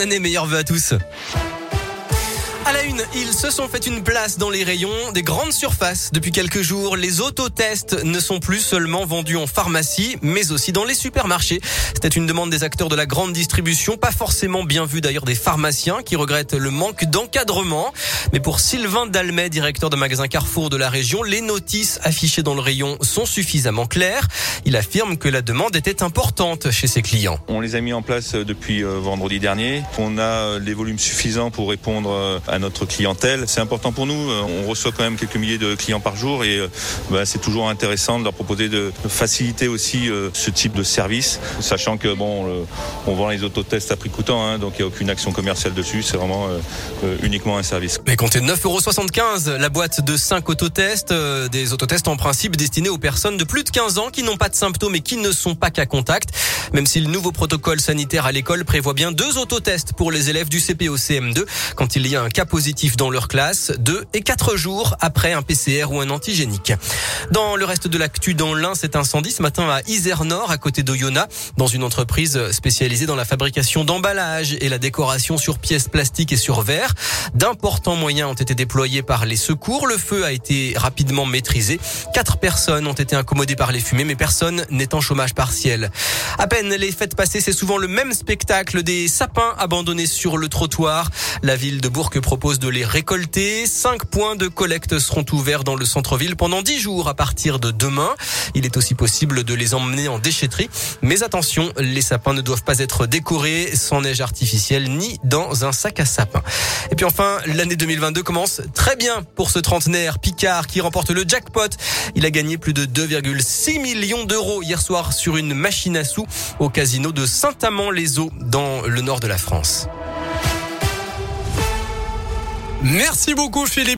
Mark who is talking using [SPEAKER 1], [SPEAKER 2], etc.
[SPEAKER 1] Année meilleure vœux à tous. À la une, ils se sont fait une place dans les rayons des grandes surfaces. Depuis quelques jours, les autotests ne sont plus seulement vendus en pharmacie, mais aussi dans les supermarchés. C'était une demande des acteurs de la grande distribution, pas forcément bien vue d'ailleurs des pharmaciens qui regrettent le manque d'encadrement. Mais pour Sylvain Dalmet, directeur de magasin Carrefour de la région, les notices affichées dans le rayon sont suffisamment claires. Il affirme que la demande était importante chez ses clients.
[SPEAKER 2] On les a mis en place depuis euh, vendredi dernier. On a euh, les volumes suffisants pour répondre euh, notre clientèle. C'est important pour nous. On reçoit quand même quelques milliers de clients par jour et bah, c'est toujours intéressant de leur proposer de faciliter aussi ce type de service, sachant que bon, on vend les autotests à prix coûtant, hein, donc il n'y a aucune action commerciale dessus. C'est vraiment uniquement un service.
[SPEAKER 1] Mais comptez 9,75€ la boîte de 5 autotests, des autotests en principe destinés aux personnes de plus de 15 ans qui n'ont pas de symptômes et qui ne sont pas qu'à contact. Même si le nouveau protocole sanitaire à l'école prévoit bien deux autotests pour les élèves du CPO CM2 quand il y a un cas positif dans leur classe, deux et quatre jours après un PCR ou un antigénique. Dans le reste de l'actu dans l'Ain, cet incendie ce matin à Isère Nord, à côté d'Oyonnax, dans une entreprise spécialisée dans la fabrication d'emballages et la décoration sur pièces plastiques et sur verre. D'importants moyens ont été déployés par les secours. Le feu a été rapidement maîtrisé. Quatre personnes ont été incommodées par les fumées, mais personne n'est en chômage partiel. À peine les fêtes passées, c'est souvent le même spectacle des sapins abandonnés sur le trottoir. La ville de Bourg propose de les récolter. Cinq points de collecte seront ouverts dans le centre-ville pendant dix jours à partir de demain. Il est aussi possible de les emmener en déchetterie. Mais attention, les sapins ne doivent pas être décorés sans neige artificielle ni dans un sac à sapin. Et puis enfin, l'année 2022 commence très bien pour ce trentenaire Picard qui remporte le jackpot. Il a gagné plus de 2,6 millions d'euros hier soir sur une machine à sous au casino de Saint-Amand-les-Eaux dans le nord de la France. Merci beaucoup Philippe.